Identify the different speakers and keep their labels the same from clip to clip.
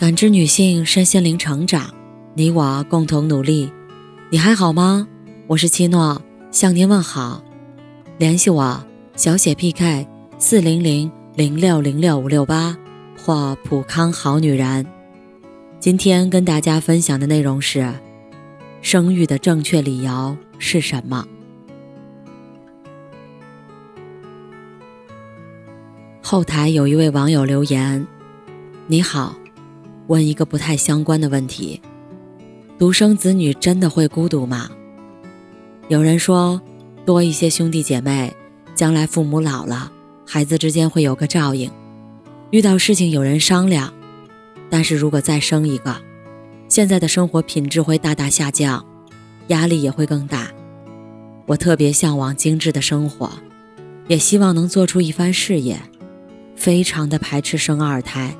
Speaker 1: 感知女性身心灵成长，你我共同努力。你还好吗？我是七诺，向您问好。联系我，小写 PK 四零零零六零六五六八或普康好女人。今天跟大家分享的内容是：生育的正确理由是什么？后台有一位网友留言：“你好。”问一个不太相关的问题：独生子女真的会孤独吗？有人说，多一些兄弟姐妹，将来父母老了，孩子之间会有个照应，遇到事情有人商量。但是如果再生一个，现在的生活品质会大大下降，压力也会更大。我特别向往精致的生活，也希望能做出一番事业，非常的排斥生二胎。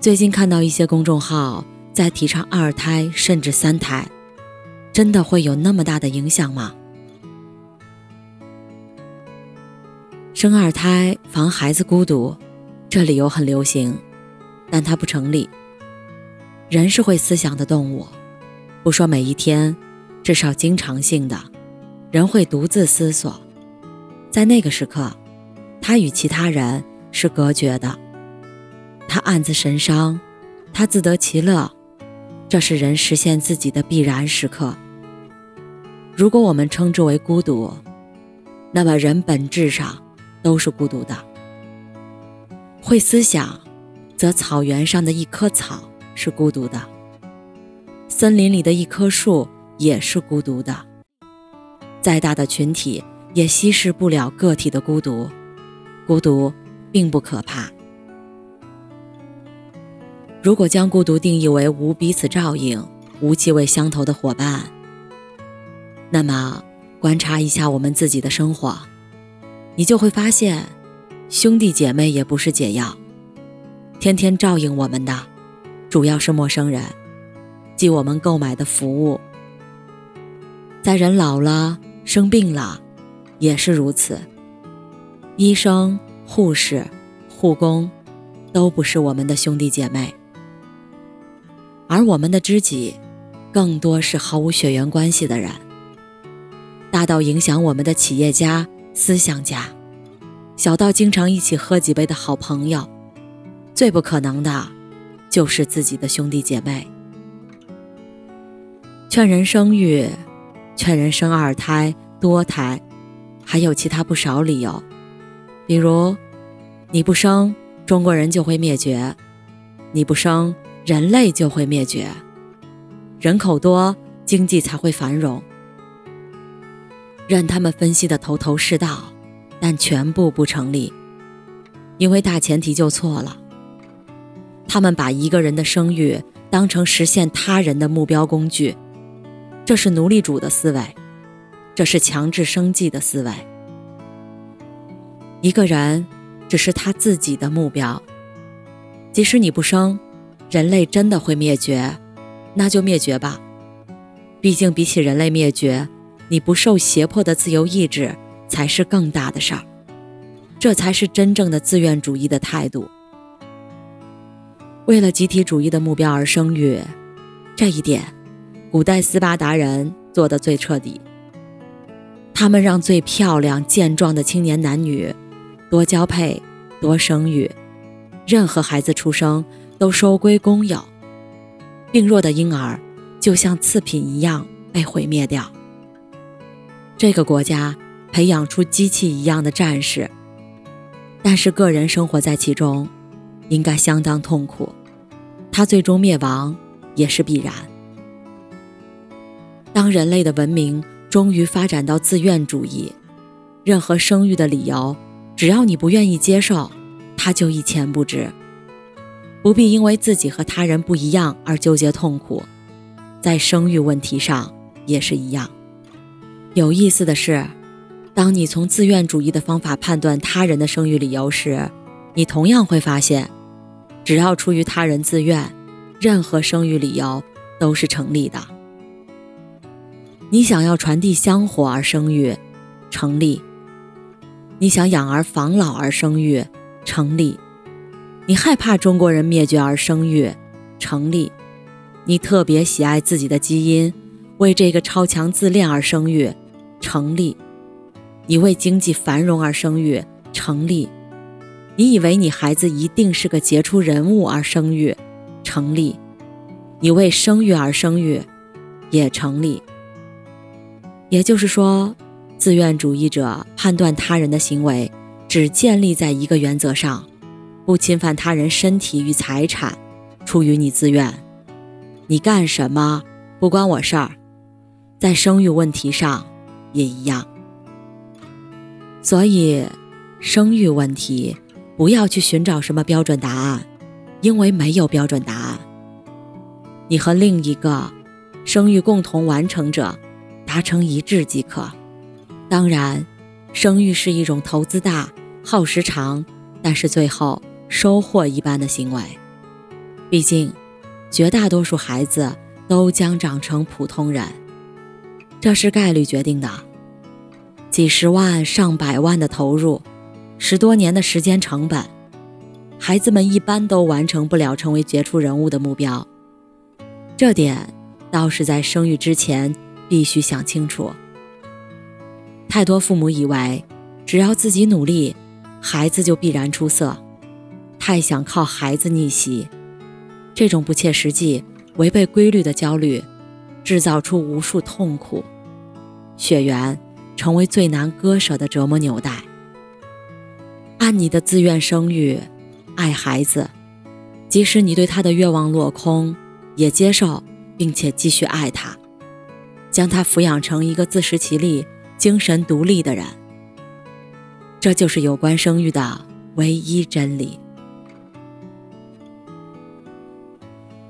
Speaker 1: 最近看到一些公众号在提倡二胎甚至三胎，真的会有那么大的影响吗？生二胎防孩子孤独，这理由很流行，但它不成立。人是会思想的动物，不说每一天，至少经常性的，人会独自思索，在那个时刻，他与其他人是隔绝的。他暗自神伤，他自得其乐，这是人实现自己的必然时刻。如果我们称之为孤独，那么人本质上都是孤独的。会思想，则草原上的一棵草是孤独的，森林里的一棵树也是孤独的。再大的群体也稀释不了个体的孤独，孤独并不可怕。如果将孤独定义为无彼此照应、无气味相投的伙伴，那么观察一下我们自己的生活，你就会发现，兄弟姐妹也不是解药。天天照应我们的，主要是陌生人，即我们购买的服务。在人老了、生病了，也是如此。医生、护士、护工，都不是我们的兄弟姐妹。而我们的知己，更多是毫无血缘关系的人，大到影响我们的企业家、思想家，小到经常一起喝几杯的好朋友，最不可能的，就是自己的兄弟姐妹。劝人生育，劝人生二胎、多胎，还有其他不少理由，比如，你不生，中国人就会灭绝；你不生。人类就会灭绝，人口多，经济才会繁荣。任他们分析的头头是道，但全部不成立，因为大前提就错了。他们把一个人的生育当成实现他人的目标工具，这是奴隶主的思维，这是强制生计的思维。一个人只是他自己的目标，即使你不生。人类真的会灭绝，那就灭绝吧。毕竟比起人类灭绝，你不受胁迫的自由意志才是更大的事儿。这才是真正的自愿主义的态度。为了集体主义的目标而生育，这一点，古代斯巴达人做的最彻底。他们让最漂亮健壮的青年男女多交配、多生育，任何孩子出生。都收归公有，病弱的婴儿就像次品一样被毁灭掉。这个国家培养出机器一样的战士，但是个人生活在其中，应该相当痛苦。他最终灭亡也是必然。当人类的文明终于发展到自愿主义，任何生育的理由，只要你不愿意接受，它就一钱不值。不必因为自己和他人不一样而纠结痛苦，在生育问题上也是一样。有意思的是，当你从自愿主义的方法判断他人的生育理由时，你同样会发现，只要出于他人自愿，任何生育理由都是成立的。你想要传递香火而生育，成立；你想养儿防老而生育，成立。你害怕中国人灭绝而生育，成立；你特别喜爱自己的基因，为这个超强自恋而生育，成立；你为经济繁荣而生育，成立；你以为你孩子一定是个杰出人物而生育，成立；你为生育而生育，也成立。也就是说，自愿主义者判断他人的行为只建立在一个原则上。不侵犯他人身体与财产，出于你自愿，你干什么不关我事儿，在生育问题上也一样。所以，生育问题不要去寻找什么标准答案，因为没有标准答案。你和另一个生育共同完成者达成一致即可。当然，生育是一种投资大、耗时长，但是最后。收获一般的行为，毕竟，绝大多数孩子都将长成普通人，这是概率决定的。几十万、上百万的投入，十多年的时间成本，孩子们一般都完成不了成为杰出人物的目标。这点倒是在生育之前必须想清楚。太多父母以为，只要自己努力，孩子就必然出色。太想靠孩子逆袭，这种不切实际、违背规律的焦虑，制造出无数痛苦，血缘成为最难割舍的折磨纽带。按你的自愿生育，爱孩子，即使你对他的愿望落空，也接受并且继续爱他，将他抚养成一个自食其力、精神独立的人。这就是有关生育的唯一真理。